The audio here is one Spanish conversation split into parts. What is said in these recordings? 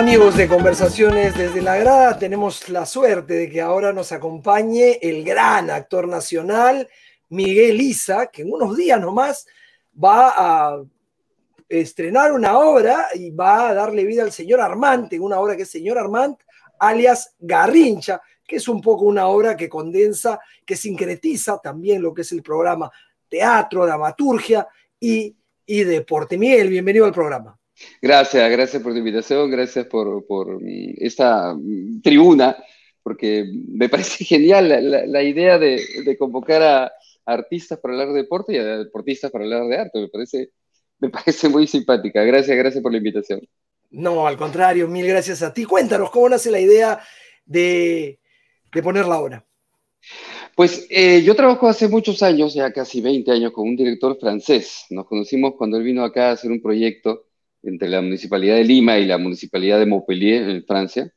Amigos de Conversaciones desde la Grada, tenemos la suerte de que ahora nos acompañe el gran actor nacional Miguel Isa, que en unos días nomás va a estrenar una obra y va a darle vida al señor Armand, en una obra que es Señor Armand, alias Garrincha, que es un poco una obra que condensa, que sincretiza también lo que es el programa teatro, dramaturgia y, y deporte. Miguel, bienvenido al programa. Gracias, gracias por tu invitación, gracias por, esta tribuna, porque me parece genial la, idea de, convocar a, artistas para hablar de deporte y a deportistas para hablar de arte. Me parece, me parece muy simpática. Gracias, gracias por la invitación. No, al contrario, mil gracias a ti. Cuéntanos, ¿cómo nace la idea de, poner la obra? Pues eh, yo trabajo hace muchos años, ya casi 20 años, con un director francés. Nos conocimos cuando él vino acá a hacer un proyecto entre la Municipalidad de Lima y la Municipalidad de Montpellier, en Francia.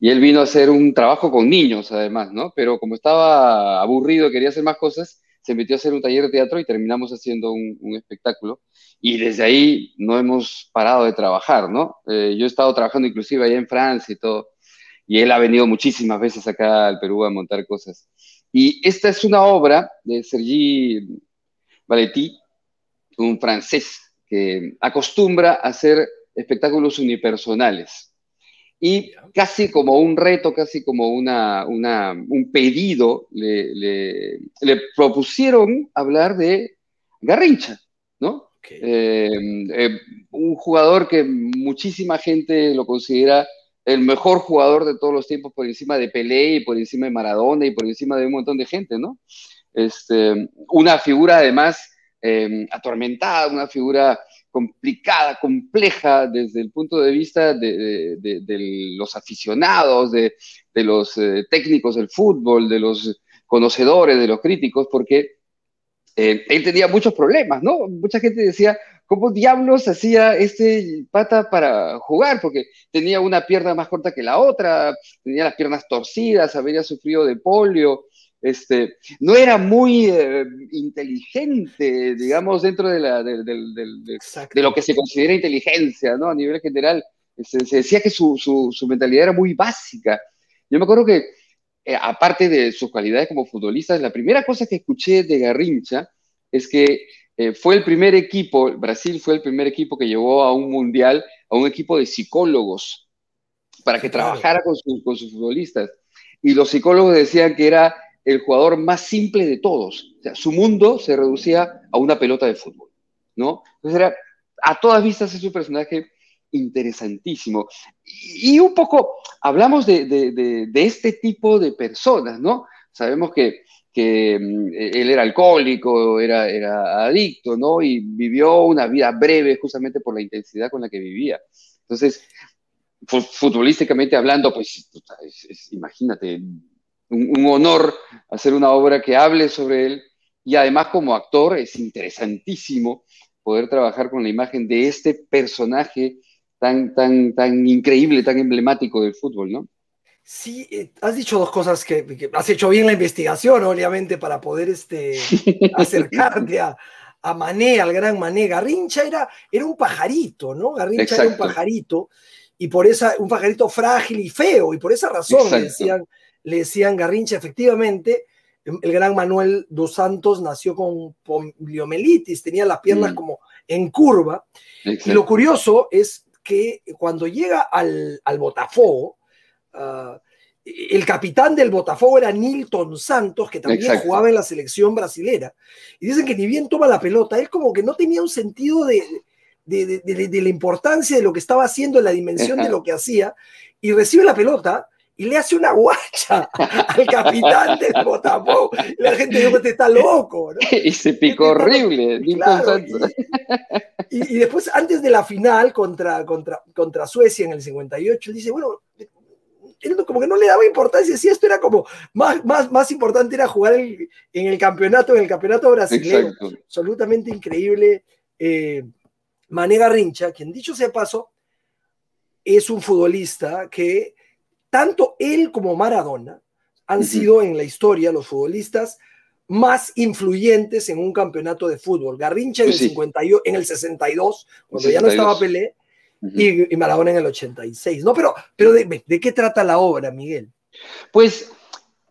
Y él vino a hacer un trabajo con niños, además, ¿no? Pero como estaba aburrido, quería hacer más cosas, se metió a hacer un taller de teatro y terminamos haciendo un, espectáculo. Y desde ahí no hemos parado de trabajar, ¿no? Eh, yo he estado trabajando inclusive allá en Francia y todo. Y él ha venido muchísimas veces acá al Perú a montar cosas. Y esta es una obra de Sergi Valetti, un francés que acostumbra a hacer espectáculos unipersonales. Y casi como un reto, casi como una, un pedido, le, propusieron hablar de Garrincha, ¿no? Eh, eh, un jugador que muchísima gente lo considera el mejor jugador de todos los tiempos por encima de Pelé y por encima de Maradona y por encima de un montón de gente, ¿no? Este, una figura además Em, atormentada, una figura complicada, compleja desde el punto de vista de, los aficionados, de, los eh, técnicos del fútbol, de los conocedores, de los críticos, porque eh, él tenía muchos problemas, ¿no? Mucha gente decía, ¿cómo diablos hacía este pata para jugar? Porque tenía una pierna más corta que la otra, tenía las piernas torcidas, había sufrido de polio, este, no era muy eh, inteligente, digamos, dentro de, la, de, lo que se considera inteligencia, ¿no? A nivel general, se, decía que su, su, mentalidad era muy básica. Yo me acuerdo que, eh, aparte de sus cualidades como futbolista, la primera cosa que escuché de Garrincha es que eh, fue el primer equipo, Brasil fue el primer equipo que llevó a un mundial, a un equipo de psicólogos, para que trabajara con, con sus futbolistas. Y los psicólogos decían que era el jugador más simple de todos. O sea, su mundo se reducía a una pelota de fútbol, ¿no? Entonces era, a todas vistas es un personaje interesantísimo. Y, un poco hablamos de, este tipo de personas, ¿no? Sabemos que, mm, él era alcohólico, era, era adicto, ¿no? Y vivió una vida breve justamente por la intensidad con la que vivía. Entonces, futbolísticamente hablando, pues imagínate, un, honor hacer una obra que hable sobre él y además como actor es interesantísimo poder trabajar con la imagen de este personaje tan, tan, tan increíble, tan emblemático del fútbol, ¿no? Sí, eh, has dicho dos cosas que, has hecho bien la investigación, obviamente, para poder este, acercarte a, a Mané, al gran Mané. Garrincha era, era un pajarito, ¿no? Garrincha era un pajarito, y por esa, un pajarito frágil y feo, y por esa razón decían le decían Garrincha, efectivamente, el gran Manuel dos Santos nació con poliomielitis, tenía las piernas mm. como en curva. Y lo curioso es que cuando llega al, al Botafogo, ah, el capitán del Botafogo era Nilton Santos, que también jugaba en la selección brasilera. Y dicen que ni bien toma la pelota, él como que no tenía un sentido de, de, de, la importancia de lo que estaba haciendo, en la dimensión de lo que hacía, y recibe la pelota y le hace una guacha al capitán del Botafogo. La gente dijo, este está loco. Y se picó horrible. y, después, antes de la final contra, contra, contra Suecia en el 58, dice, bueno, él como que no le daba importancia, si esto era como, más, más, más importante era jugar en el campeonato, en el campeonato brasileño, absolutamente increíble. Eh, Mané Garrincha, quien dicho sea paso, es un futbolista que tanto él como Maradona han sido en la historia los futbolistas más influyentes en un campeonato de fútbol. Garrincha en, el, en el 62, cuando ya no estaba Pelé, y, Maradona en el 86. ¿no? Pero, pero de, qué trata la obra, Miguel? Pues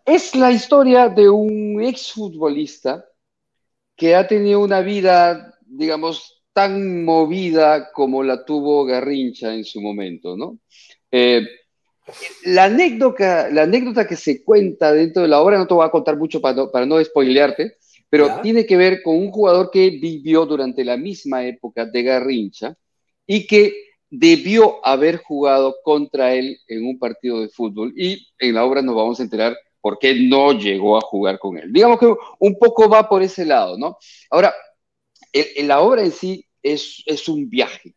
es la historia de un exfutbolista que ha tenido una vida, digamos, tan movida como la tuvo Garrincha en su momento, ¿no? Eh, la anécdota, la anécdota que se cuenta dentro de la obra, no te voy a contar mucho para no, para no spoilearte, pero tiene que ver con un jugador que vivió durante la misma época de Garrincha y que debió haber jugado contra él en un partido de fútbol. Y en la obra nos vamos a enterar por qué no llegó a jugar con él. Digamos que un poco va por ese lado, ¿no? Ahora, la obra en sí es, es un viaje,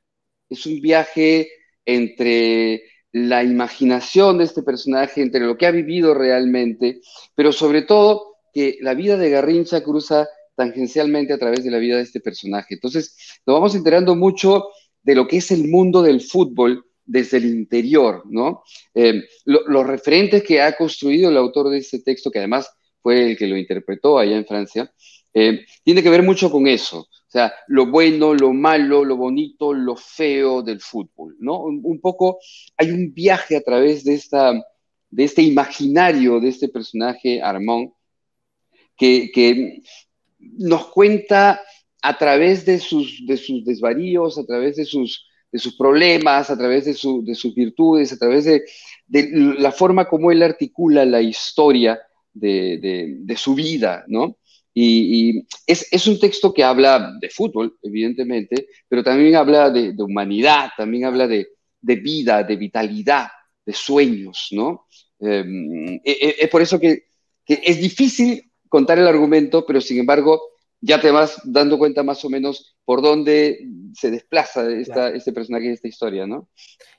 es un viaje entre la imaginación de este personaje, entre lo que ha vivido realmente, pero sobre todo que la vida de Garrincha cruza tangencialmente a través de la vida de este personaje. Entonces, nos vamos enterando mucho de lo que es el mundo del fútbol desde el interior, ¿no? Eh, los referentes que ha construido el autor de este texto, que además fue el que lo interpretó allá en Francia, eh, tiene que ver mucho con eso. Sea, lo bueno, lo malo, lo bonito, lo feo del fútbol, ¿no? Un, poco hay un viaje a través de, esta, de este imaginario de este personaje, Armand, que, nos cuenta a través de sus, de sus desvaríos, a través de sus, problemas, a través de, de sus virtudes, a través de, la forma como él articula la historia de, de su vida, ¿no? Y, es, un texto que habla de fútbol, evidentemente, pero también habla de, humanidad, también habla de, vida, de vitalidad, de sueños, ¿no? Em, e, e, es por eso que, es difícil contar el argumento, pero sin embargo ya te vas dando cuenta más o menos por dónde se desplaza este personaje de esta historia, ¿no?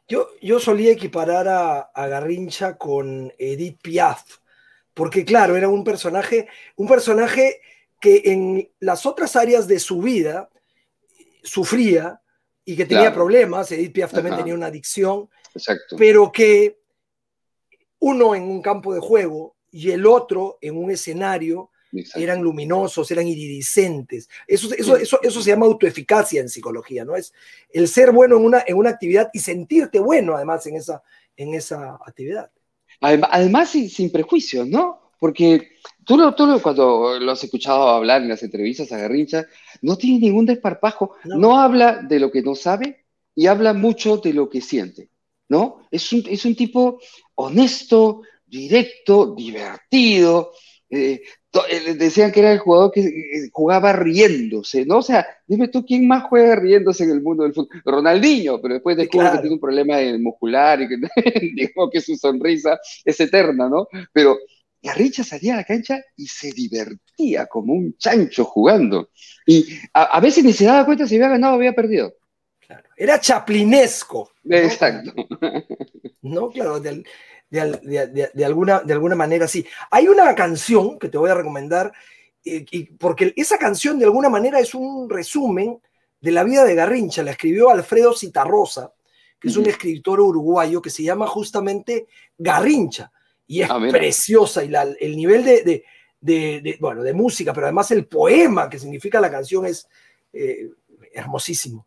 Yo, yo solía equiparar a, a Garrincha con Edith Piaf, porque claro, era un personaje, un personaje que en las otras áreas de su vida sufría y que tenía problemas, Edith Piaf también tenía una adicción, pero que uno en un campo de juego y el otro en un escenario eran luminosos, eran iridiscentes. Eso, eso, eso, eso, se llama autoeficacia en psicología, ¿no? Es el ser bueno en una, en una actividad y sentirte bueno además en esa, en esa actividad. Además, sin, prejuicios, ¿no? Porque tú, tú, cuando lo has escuchado hablar en las entrevistas a Garrincha, no tiene ningún desparpajo, no. habla de lo que no sabe y habla mucho de lo que siente, ¿no? Es un, es un tipo honesto, directo, divertido, eh, decían que era el jugador que eh, jugaba riéndose, ¿no? O sea, dime tú, ¿quién más juega riéndose en el mundo del fútbol? Ronaldinho, pero después descubre que tiene un problema muscular y que digo que su sonrisa es eterna, ¿no? Pero Garrincha salía a la cancha y se divertía como un chancho jugando. Y a, veces ni se daba cuenta si había ganado o había perdido. Claro. Era chaplinesco. Exacto. No, claro, del, de, alguna, de alguna manera sí. Hay una canción que te voy a recomendar, eh, porque esa canción de alguna manera es un resumen de la vida de Garrincha. La escribió Alfredo Citarrosa, que es un escritor uruguayo que se llama justamente Garrincha. Y es ah, preciosa y el nivel de, de, bueno, de música, pero además el poema que significa la canción es eh, hermosísimo.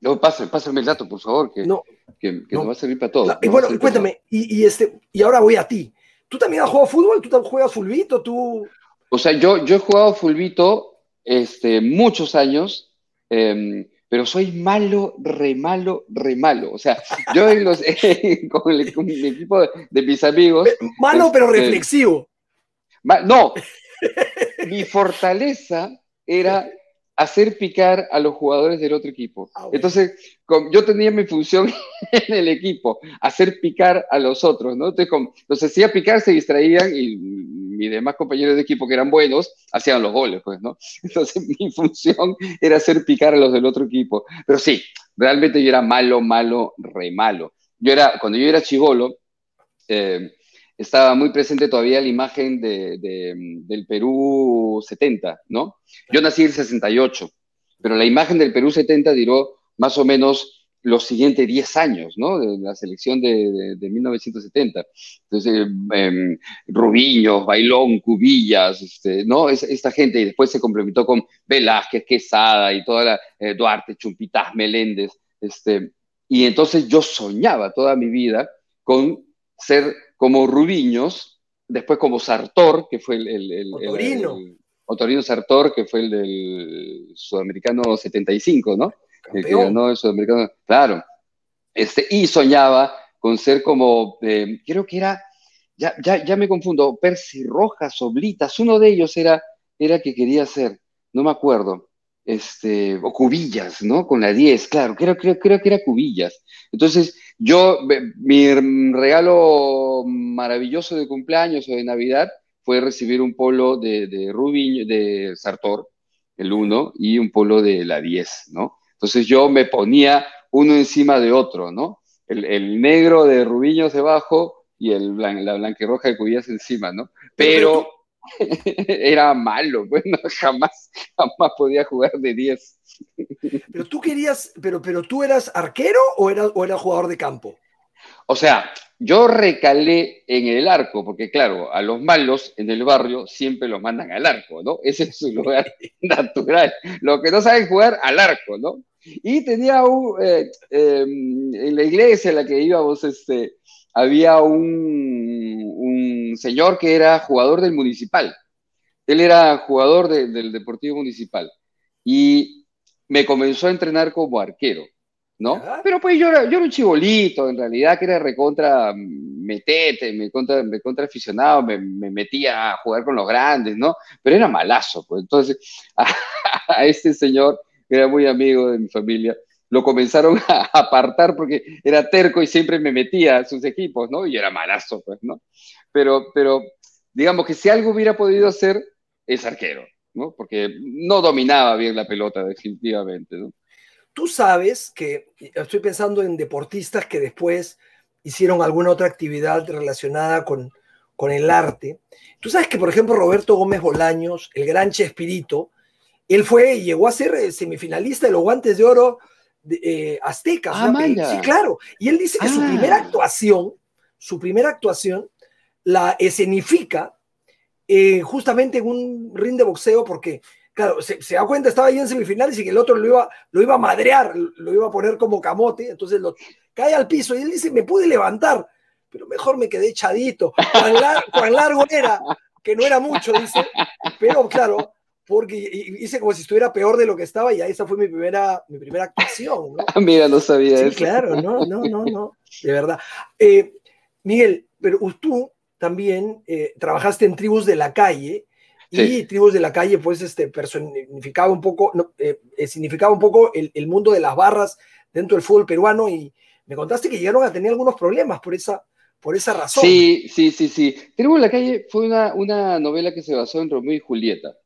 No, pásame, el dato, por favor, que, no, que, nos va a servir para todo. y bueno, cuéntame, y, este, y ahora voy a ti. ¿Tú también has jugado fútbol? ¿Tú juegas fulbito? ¿Tú... O sea, yo, yo he jugado fulbito este, muchos años, em, pero soy malo, re malo, re malo. O sea, yo en los, con, el, equipo de, mis amigos... Malo, pero este, reflexivo. no, mi fortaleza era hacer picar a los jugadores del otro equipo. Ah, Entonces, yo tenía mi función en el equipo, hacer picar a los otros, ¿no? Entonces, los hacía picar, se distraían y mis demás compañeros de equipo que eran buenos hacían los goles, pues, ¿no? Entonces, mi función era hacer picar a los del otro equipo. Pero sí, realmente yo era malo, malo, re malo. yo era, cuando yo era chivolo, eh, estaba muy presente todavía la imagen de, del Perú 70, ¿no? Yo nací en 68, pero la imagen del Perú 70 duró más o menos los siguientes 10 años, ¿no? De la selección de, 1970. Entonces, eh, Rubiños, Bailón, Cubillas, este, ¿no? esta gente, y después se complementó con Velázquez, Quesada y toda la, eh, Duarte, Chumpitaz, Meléndez, este, y entonces yo soñaba toda mi vida con ser como Rubiños, después como Sartor, que fue el... el, el, Otorino. Otorino Sartor, que fue el del Sudamericano 75, ¿no? El que ganó el Sudamericano. Claro. Este, y soñaba con ser como, eh, creo que era, ya, ya, ya me confundo, Percy Rojas, Oblitas, uno de ellos era, era que quería ser, no me acuerdo este, o Cubillas, ¿no? Con la 10, claro, creo, creo, creo que era Cubillas. Entonces, yo, mi regalo maravilloso de cumpleaños o de Navidad fue recibir un polo de, de de Sartor, el 1, y un polo de la 10, ¿no? Entonces yo me ponía uno encima de otro, ¿no? El, negro de Rubiños debajo y el, la blanquirroja de Cubillas encima, ¿no? Pero era malo, bueno, jamás, jamás podía jugar de 10. Pero tú querías, pero, pero tú eras arquero o eras, o eras jugador de campo? O sea, yo recalé en el arco, porque claro, a los malos en el barrio siempre los mandan al arco, ¿no? Ese es su lugar natural. Los que no saben jugar al arco, ¿no? Y tenía un, eh, em, en la iglesia en la que íbamos, este, había un, señor que era jugador del municipal. Él era jugador del Deportivo Municipal y me comenzó a entrenar como arquero, ¿no? Pero pues yo era, yo era un chibolito, en realidad, que era recontra metete, me contra, me contra aficionado, me, metía a jugar con los grandes, ¿no? Pero era malazo, pues. Entonces, a este señor, que era muy amigo de mi familia, lo comenzaron a apartar porque era terco y siempre me metía a sus equipos, ¿no? Y era malazo, pues, ¿no? Pero, pero digamos que si algo hubiera podido hacer, es arquero, ¿no? Porque no dominaba bien la pelota, definitivamente, ¿no? Tú sabes que, estoy pensando en deportistas que después hicieron alguna otra actividad relacionada con, con el arte. Tú sabes que, por ejemplo, Roberto Gómez Bolaños, el gran Chespirito, él fue y llegó a ser eh, semifinalista de los guantes de oro eh, aztecas. Ah, sí, claro. Y él dice que su primera ah. actuación, su primera actuación, la escenifica eh, justamente en un ring de boxeo porque, claro, se, da cuenta, estaba ahí en semifinales y que el otro lo iba, lo iba a madrear, lo iba a poner como camote, entonces lo, cae al piso y él dice, me pude levantar, pero mejor me quedé echadito. cuán largo era, que no era mucho, dice, pero claro, porque hice como si estuviera peor de lo que estaba y esa fue mi primera, mi primera actuación. ¿no? Mira, no sabía sí, eso. Claro, no, no, no, no, de verdad. Eh, Miguel, pero tú también eh, trabajaste en Tribus de la Calle y Tribus de la Calle pues este, personificaba un poco, eh, significaba un poco el, el, mundo de las barras dentro del fútbol peruano y me contaste que llegaron a tener algunos problemas por esa, por esa razón. Sí, sí, sí, sí. Tribus de la Calle fue una, una novela que se basó en Romeo y Julieta.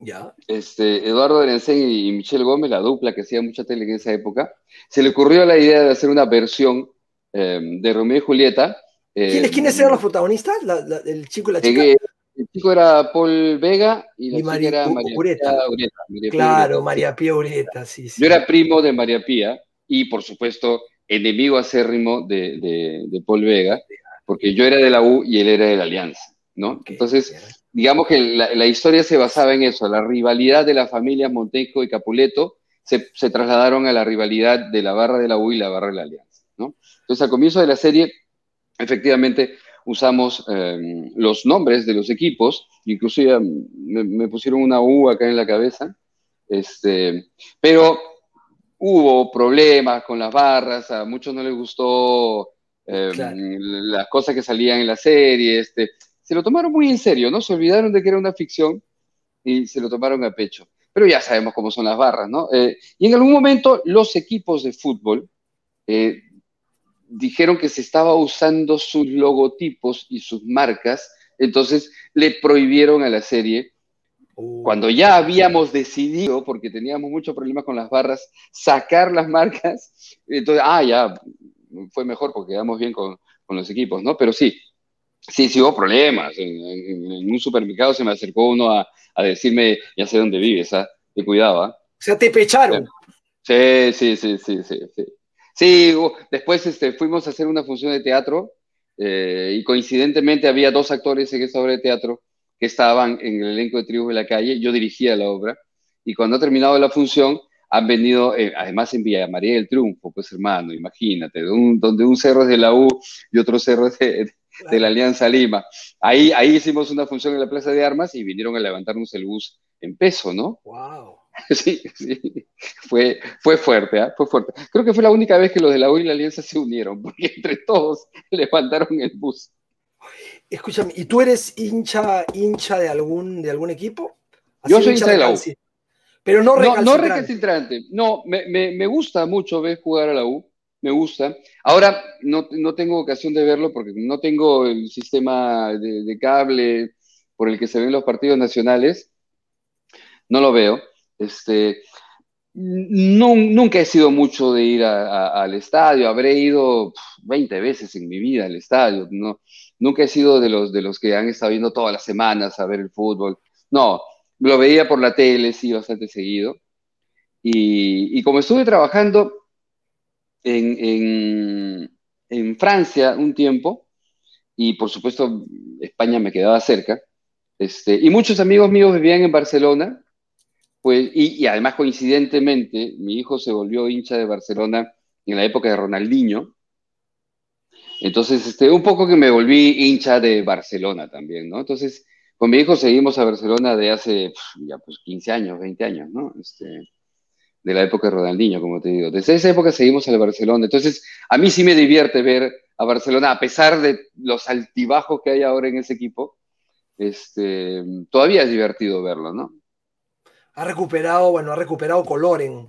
Ya. Este, Eduardo Berensen y Michelle Gómez, la dupla que hacía mucha tele en esa época, se le ocurrió la idea de hacer una versión em, de Romeo y Julieta. ¿Quiénes, ¿Quiénes, eran los protagonistas? ¿El chico y la chica? El, chico era Paul Vega y la chica era María Ureta. claro, María Pía Ureta, sí, Yo era primo de María Pía y, por supuesto, enemigo acérrimo de, de, de Paul Vega, porque yo era de la U y él era de la Alianza, ¿no? Entonces digamos que la, historia se basaba en eso, la rivalidad de las familias Montejo y Capuleto se, trasladaron a la rivalidad de la barra de la U y la barra de la Alianza. ¿no? Entonces, al comienzo de la serie, efectivamente, usamos em, los nombres de los equipos, inclusive me, pusieron una U acá en la cabeza, este, pero hubo problemas con las barras, a muchos no les gustó em, las cosas que salían en la serie, este, se lo tomaron muy en serio, ¿no? Se olvidaron de que era una ficción y se lo tomaron a pecho. Pero ya sabemos cómo son las barras, ¿no? Eh, y en algún momento los equipos de fútbol eh, dijeron que se estaba usando sus logotipos y sus marcas, entonces le prohibieron a la serie uh. cuando ya habíamos decidido, porque teníamos muchos problemas con las barras, sacar las marcas, entonces, ah, ya, fue mejor porque quedamos bien con, con los equipos, ¿no? Pero sí, sí, sí hubo problemas. En, un supermercado se me acercó uno a, a, decirme, ya sé dónde vives, ¿ah? Te cuidaba. O sea, te pecharon. Sí, sí, sí, sí, sí. Sí, sí después este, fuimos a hacer una función de teatro eh, y coincidentemente había dos actores en esa obra de teatro que estaban en el elenco de Tribus de la Calle. Yo dirigía la obra y cuando ha terminado la función han venido, eh, además en Villa María del Triunfo, pues hermano, imagínate, donde un cerro es de la U y otro cerro es de, de la Alianza Lima. Ahí, ahí hicimos una función en la Plaza de Armas y vinieron a levantarnos el bus en peso, ¿no? ¡Wow! Sí, sí, fue, fue fuerte, ¿eh? fue fuerte. Creo que fue la única vez que los de la U y la Alianza se unieron, porque entre todos levantaron el bus. Escúchame, ¿y tú eres hincha, hincha de algún, de algún equipo? Yo soy hincha de la U. Pero no recalcitrante. No, no recalcitrante. No, me, me, me, gusta mucho ver jugar a la U me gusta. Ahora no, no, tengo ocasión de verlo porque no tengo el sistema de, cable por el que se ven los partidos nacionales. No lo veo. Este, no, nunca he sido mucho de ir al estadio. Habré ido 20 veces en mi vida al estadio. No, nunca he sido de los, de los que han estado viendo todas las semanas a ver el fútbol. No, lo veía por la tele, sí, bastante seguido. Y, y como estuve trabajando, en, Francia un tiempo y por supuesto España me quedaba cerca. Este, y muchos amigos míos vivían en Barcelona, pues, y, además coincidentemente mi hijo se volvió hincha de Barcelona en la época de Ronaldinho. Entonces, este, un poco que me volví hincha de Barcelona también, ¿no? Entonces, con mi hijo seguimos a Barcelona de hace ya pues 15 años, 20 años, ¿no? Este, de la época de Ronaldinho, como te digo. Desde esa época seguimos al Barcelona. Entonces, a mí sí me divierte ver a Barcelona, a pesar de los altibajos que hay ahora en ese equipo, este, todavía es divertido verlo, ¿no? Ha recuperado, bueno, ha recuperado color en,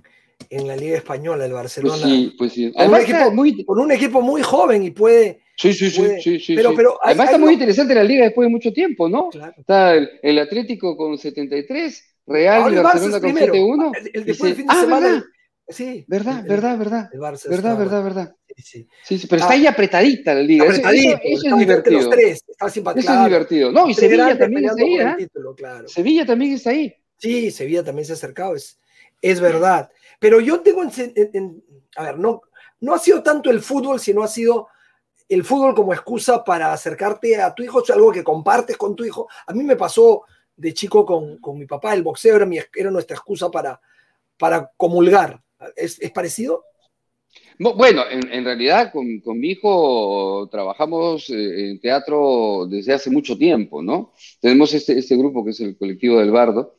en la Liga Española, el Barcelona. Pues sí, pues sí. Con, un equipo, muy, con un equipo muy joven y puede... Sí, sí, sí, sí, Pero, pero Además está muy interesante la liga después de mucho tiempo, ¿no? Claro. Está el, el Atlético con 73, Real y Barcelona con 7-1. El, después del fin de ah, semana. ¿verdad? Sí. Verdad, verdad, verdad. verdad, verdad, verdad. Sí, sí. pero está ahí apretadita la liga. Apretadito, eso, es divertido. Los tres, está eso es divertido. No, y Sevilla también está ahí. ¿eh? Título, claro. Sevilla también está ahí. Sí, Sevilla también se ha acercado, es, es verdad. Pero yo tengo, en, en, a ver, no, no ha sido tanto el fútbol, sino ha sido el fútbol como excusa para acercarte a tu hijo, es algo que compartes con tu hijo. A mí me pasó de chico con, con mi papá, el boxeo era, mi, era nuestra excusa para, para comulgar. ¿Es, es parecido? Bueno, en, en realidad con, con, mi hijo trabajamos eh, en teatro desde hace mucho tiempo, ¿no? Tenemos este, este grupo que es el colectivo del Bardo,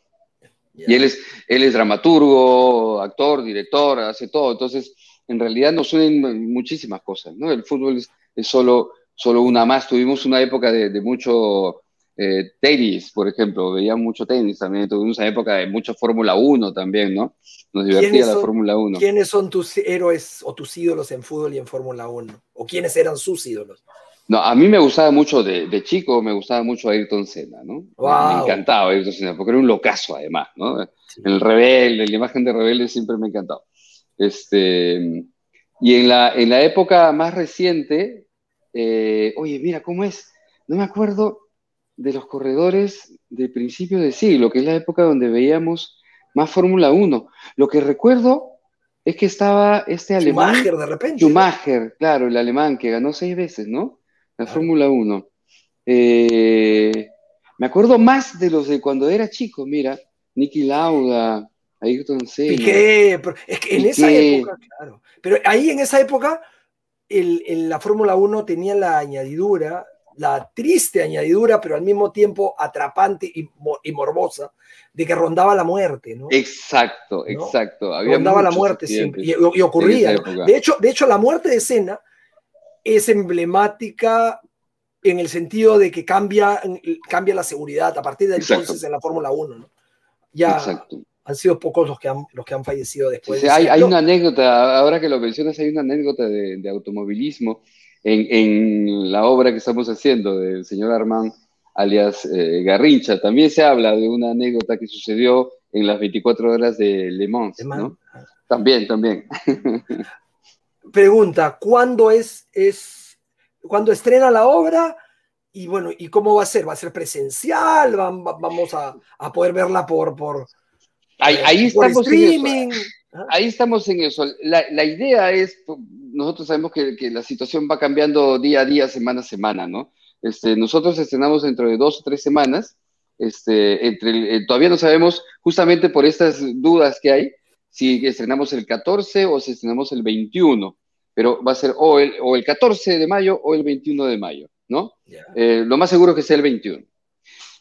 y él es, él es dramaturgo, actor, director, hace todo. Entonces, en realidad nos unen muchísimas cosas, ¿no? El fútbol es, es solo, solo una más. Tuvimos una época de, de mucho eh, tenis, por ejemplo, veía mucho tenis también, tuvimos una época de mucha Fórmula 1 también, ¿no? Nos divertía la Fórmula 1. ¿Quiénes son tus héroes o tus ídolos en fútbol y en Fórmula 1? ¿O quiénes eran sus ídolos? No, a mí me gustaba mucho, de, chico, me gustaba mucho Ayrton Senna, ¿no? Me encantaba Ayrton Senna, porque era un locazo además, ¿no? El rebelde, la imagen de rebelde siempre me encantaba. Este, y en la, en la época más reciente, eh, oye, mira, ¿cómo es? No me acuerdo, de los corredores de principio de siglo, que es la época donde veíamos más Fórmula 1. Lo que recuerdo es que estaba este alemán. Schumacher, de repente. Schumacher, claro, el alemán que ganó seis veces, ¿no? La Fórmula 1. Eh, me acuerdo más de los de cuando era chico, mira, Nicky Lauda, Ayrton Senna. Piqué, es que en esa época, claro. Pero ahí en esa época, el, la Fórmula 1 tenía la añadidura la triste añadidura, pero al mismo tiempo atrapante y, morbosa, de que rondaba la muerte, ¿no? Exacto, exacto. rondaba la muerte siempre, y, ocurría. De, hecho, de hecho, la muerte de Cena es emblemática en el sentido de que cambia, cambia la seguridad a partir de entonces en la Fórmula 1, ¿no? Ya han sido pocos los que han, los que han fallecido después. hay, hay, una anécdota, ahora que lo mencionas, hay una anécdota de, de automovilismo en, la obra que estamos haciendo del señor Armand, alias eh, Garrincha, también se habla de una anécdota que sucedió en las 24 horas de Le Mans, ¿no? También, también. pregunta, ¿cuándo es, es, cuándo estrena la obra? Y bueno, ¿y cómo va a ser? ¿Va a ser presencial? ¿Vamos a, a poder verla por, por, ahí, eh, estamos streaming? ¿Ah? Ahí estamos en eso. La, la idea es, nosotros sabemos que, que, la situación va cambiando día a día, semana a semana, ¿no? Este, nosotros estrenamos dentro de dos o tres semanas. Este, entre eh, todavía no sabemos, justamente por estas dudas que hay, si estrenamos el 14 o si estrenamos el 21, pero va a ser o el, o el 14 de mayo o el 21 de mayo, ¿no? Eh, lo más seguro que sea el 21.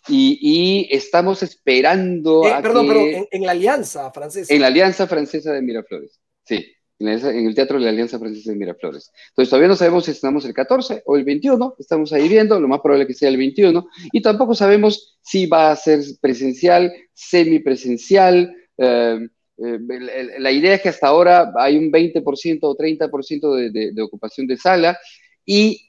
Y, y estamos esperando eh, perdón, pero en, la Alianza Francesa. En la Alianza Francesa de Miraflores, sí, en, en, el Teatro de la Alianza Francesa de Miraflores. Entonces todavía no sabemos si estamos el 14 o el 21, estamos ahí viendo, lo más probable que sea el 21, y tampoco sabemos si va a ser presencial, semipresencial, eh, eh, la idea es que hasta ahora hay un 20% o 30% de, de, de ocupación de sala y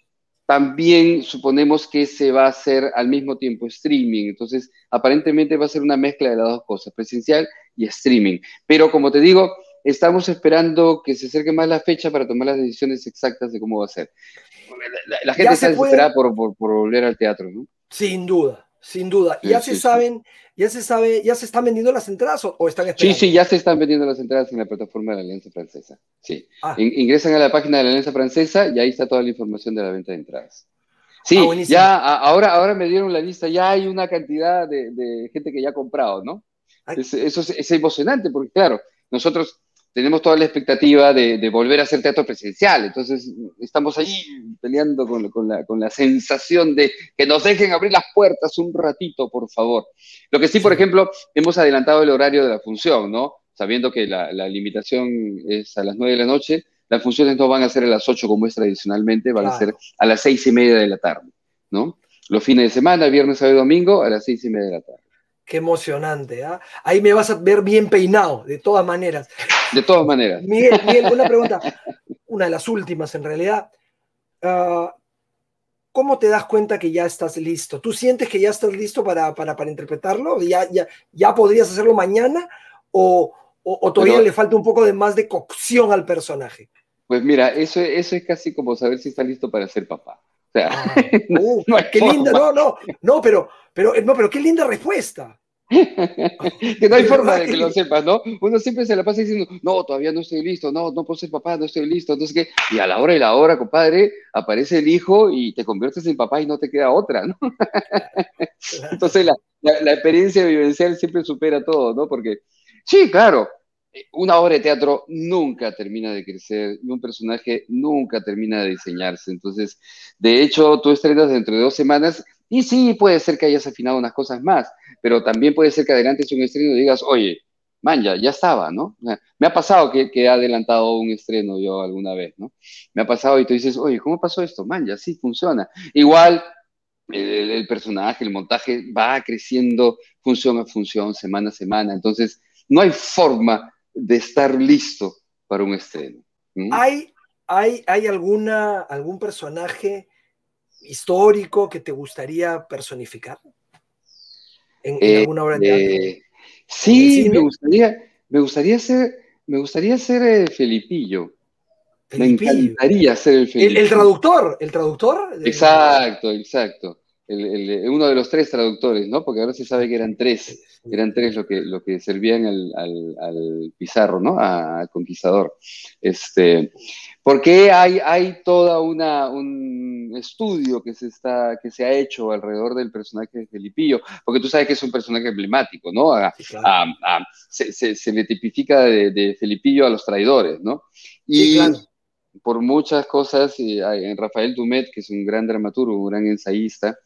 también suponemos que se va a hacer al mismo tiempo streaming. Entonces, aparentemente va a ser una mezcla de las dos cosas, presencial y streaming. Pero como te digo, estamos esperando que se acerque más la fecha para tomar las decisiones exactas de cómo va a ser. La, la gente está desesperada por, por, por, volver al teatro, ¿no? Sin duda, sin duda. Sí, ya sí, se sí. saben ¿Ya se sabe, ya se están vendiendo las entradas o, o, están esperando? Sí, sí, ya se están vendiendo las entradas en la plataforma de la Alianza Francesa. Sí. Ah. In, ingresan a la página de la Alianza Francesa y ahí está toda la información de la venta de entradas. Sí, ah, ya a, ahora, ahora me dieron la lista, ya hay una cantidad de, de gente que ya ha comprado, ¿no? Es, eso es, es, emocionante porque, claro, nosotros tenemos toda la expectativa de, de, volver a hacer teatro presencial. Entonces, estamos ahí peleando con, con, la, con, la, sensación de que nos dejen abrir las puertas un ratito, por favor. Lo que sí, por ejemplo, hemos adelantado el horario de la función, ¿no? Sabiendo que la, la limitación es a las 9 de la noche, las funciones no van a ser a las 8 como es tradicionalmente, van claro. a ser a las 6 y media de la tarde, ¿no? Los fines de semana, viernes, sábado y domingo, a las 6 y media de la tarde. Qué emocionante. ¿eh? Ahí me vas a ver bien peinado, de todas maneras. De todas maneras. Miguel, Miguel una pregunta, una de las últimas en realidad. Uh, ¿Cómo te das cuenta que ya estás listo? ¿Tú sientes que ya estás listo para, para, para interpretarlo? ¿Ya, ya, ¿Ya podrías hacerlo mañana? ¿O, o, o todavía Pero, le falta un poco de más de cocción al personaje? Pues mira, eso, eso es casi como saber si está listo para ser papá. O sea, ah, uh, no qué forma. linda, no, no, no, pero, pero, no, pero qué linda respuesta. Que no hay forma de que lo sepas, ¿no? Uno siempre se la pasa diciendo, no, todavía no estoy listo, no, no puedo ser papá, no estoy listo. Entonces, ¿qué? Y a la hora y la hora, compadre, aparece el hijo y te conviertes en papá y no te queda otra, ¿no? Entonces, la, la, la experiencia vivencial siempre supera todo, ¿no? Porque, sí, claro, una obra de teatro nunca termina de crecer y un personaje nunca termina de diseñarse. Entonces, de hecho, tú estrenas dentro de dos semanas y sí, puede ser que hayas afinado unas cosas más, pero también puede ser que adelantes un estreno y digas, oye, man, ya, ya estaba, ¿no? Me ha pasado que, que, he adelantado un estreno yo alguna vez, ¿no? Me ha pasado y tú dices, oye, ¿cómo pasó esto? Man, ya sí funciona. Igual el, personaje, el montaje va creciendo función a función, semana a semana. Entonces, no hay forma de estar listo para un estreno. ¿Hay, hay, hay alguna, algún personaje histórico que te gustaría personificar? ¿En, en eh, alguna obra de teatro? Eh, sí, me gustaría, me gustaría ser, me gustaría ser eh, Felipillo. Felipillo. Me encantaría ser el Felipillo. ¿El, el traductor? ¿El traductor? Exacto, exacto el, el, uno de los tres traductores, ¿no? Porque ahora se sabe que eran tres, eran tres lo que, lo que servían al, al, al Pizarro, ¿no? Al conquistador. Este, porque hay, hay toda una, un estudio que se, está, que se ha hecho alrededor del personaje de Felipillo, porque tú sabes que es un personaje emblemático, ¿no? A, claro. a, a, se, se, se, le tipifica de, de, Felipillo a los traidores, ¿no? Y, sí, claro por muchas cosas, eh, Rafael Dumet, que es un gran dramaturgo, un gran ensayista,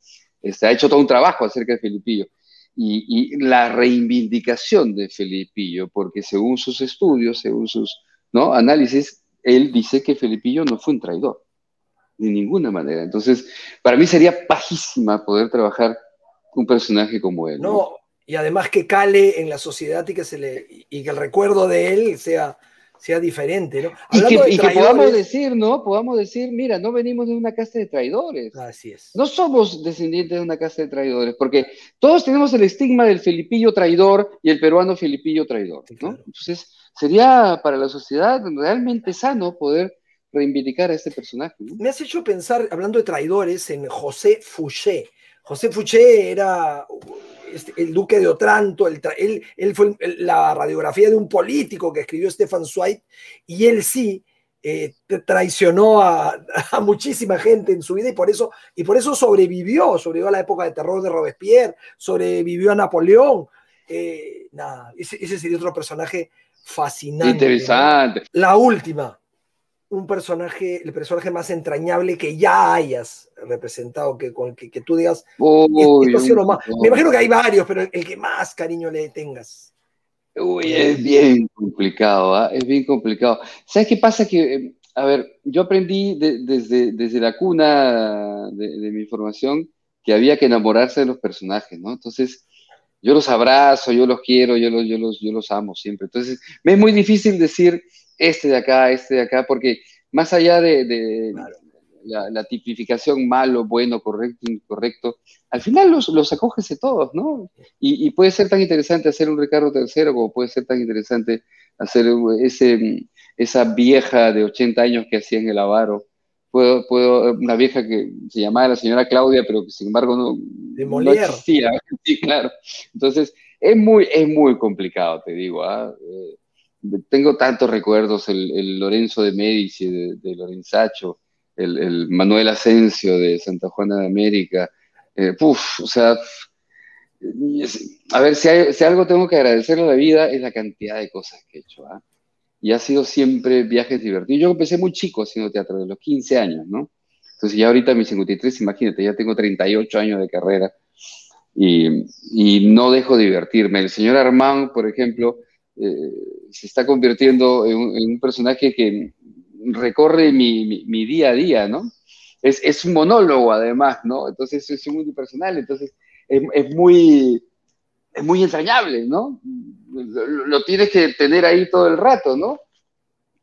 este, ha hecho todo un trabajo acerca de Felipillo. Y, y, la reivindicación de Felipillo, porque según sus estudios, según sus análisis, él dice que Felipillo no fue un traidor, de ninguna manera. Entonces, para mí sería pajísima poder trabajar un personaje como él. No, ¿no? y además que cale en la sociedad y que, se le, y que el recuerdo de él sea sea diferente, ¿no? Y que, y que, podamos decir, ¿no? Podamos decir, mira, no venimos de una casa de traidores. Así es. No somos descendientes de una casa de traidores, porque todos tenemos el estigma del filipillo traidor y el peruano filipillo traidor, ¿no? Entonces, sería para la sociedad realmente sano poder reivindicar a este personaje. Me has hecho pensar, hablando de traidores, en José Fouché. José Fouché era este, el duque de Otranto, él, él, fue la radiografía de un político que escribió Stefan Zweig, y él sí eh, traicionó a, muchísima gente en su vida y por, eso, y por eso sobrevivió, sobrevivió a la época de terror de Robespierre, sobrevivió a Napoleón. Eh, nada, ese, sería otro personaje fascinante. Interesante. La última, un personaje, el personaje más entrañable que ya hayas representado, que, con, que, tú digas, me imagino que hay varios, pero el, que más cariño le tengas. Uy, es bien complicado, ¿ah? es bien complicado. ¿Sabes qué pasa? Que, eh, a ver, yo aprendí desde, desde la cuna de, mi formación que había que enamorarse de los personajes, ¿no? Entonces, yo los abrazo, yo los quiero, yo los, yo los, yo los amo siempre. Entonces, me es muy difícil decir este de acá, este de acá, porque más allá de, la, tipificación malo, bueno, correcto, incorrecto, al final los, los acoges de todos, ¿no? Y, puede ser tan interesante hacer un Ricardo III como puede ser tan interesante hacer ese, esa vieja de 80 años que hacía en el Avaro. Puedo, puedo, una vieja que se llamaba la señora Claudia, pero que sin embargo no, no existía. Sí, claro. Entonces, es muy, es muy complicado, te digo. ¿ah? Eh, tengo tantos recuerdos, el, Lorenzo de Medici, de, de Lorenzacho, el, Manuel Asensio de Santa Juana de América. Eh, o sea, a ver, si, algo tengo que agradecer a la vida es la cantidad de cosas que he hecho. ¿ah? Y ha sido siempre viajes divertidos. Yo empecé muy chico haciendo teatro, de los 15 años, ¿no? Entonces ya ahorita mis 53, imagínate, ya tengo 38 años de carrera y, no dejo de divertirme. El señor Armand, por ejemplo, eh, se está convirtiendo en un, personaje que recorre mi, mi, día a día, ¿no? Es, es, un monólogo además, ¿no? Entonces es muy personal, entonces es, es muy, es muy entrañable, ¿no? Lo, tienes que tener ahí todo el rato, ¿no?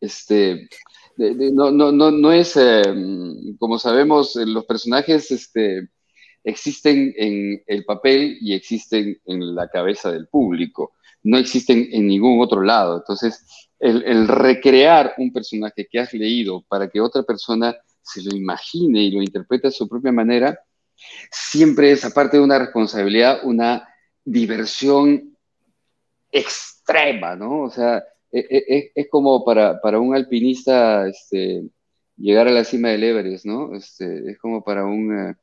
Este, no, no, no, no, es, eh, como sabemos, los personajes este, existen en el papel y existen en la cabeza del público no existen en ningún otro lado. Entonces, el, recrear un personaje que has leído para que otra persona se lo imagine y lo interprete a su propia manera, siempre es, aparte de una responsabilidad, una diversión extrema, ¿no? O sea, e, e, es, como para, para, un alpinista este, llegar a la cima del Everest, ¿no? Este, es como para un...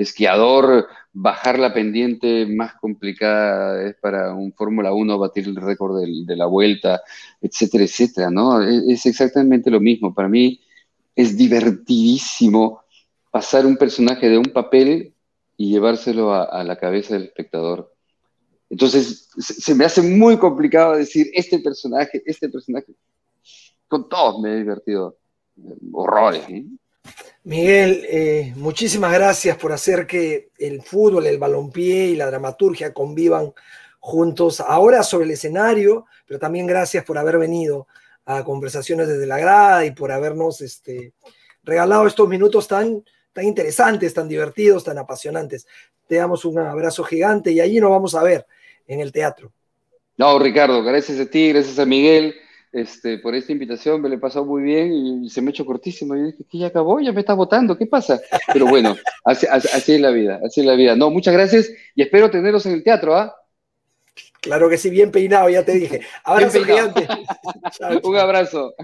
Esquiador, bajar la pendiente más complicada es para un Fórmula 1 batir el récord de, la vuelta, etcétera, etcétera, ¿no? E, es, exactamente lo mismo. Para mí es divertidísimo pasar un personaje de un papel y llevárselo a, la cabeza del espectador. Entonces, se, me hace muy complicado decir este personaje, este personaje. Con todos me he divertido. Horrores. ¿eh? Miguel, eh, muchísimas gracias por hacer que el fútbol, el balompié y la dramaturgia convivan juntos ahora sobre el escenario, pero también gracias por haber venido a conversaciones desde la grada y por habernos este, regalado estos minutos tan, tan interesantes, tan divertidos, tan apasionantes. Te damos un abrazo gigante y allí nos vamos a ver en el teatro. No, Ricardo, gracias a ti, gracias a Miguel este, por esta invitación, me le pasó muy bien y, se me echó cortísimo. Y dije, que ya acabó, ya me está votando, ¿qué pasa? Pero bueno, así, es la vida, así es la vida. No, muchas gracias y espero tenerlos en el teatro, ¿ah? Claro que sí, bien peinado, ya te dije. Abrazo gigante. Un abrazo.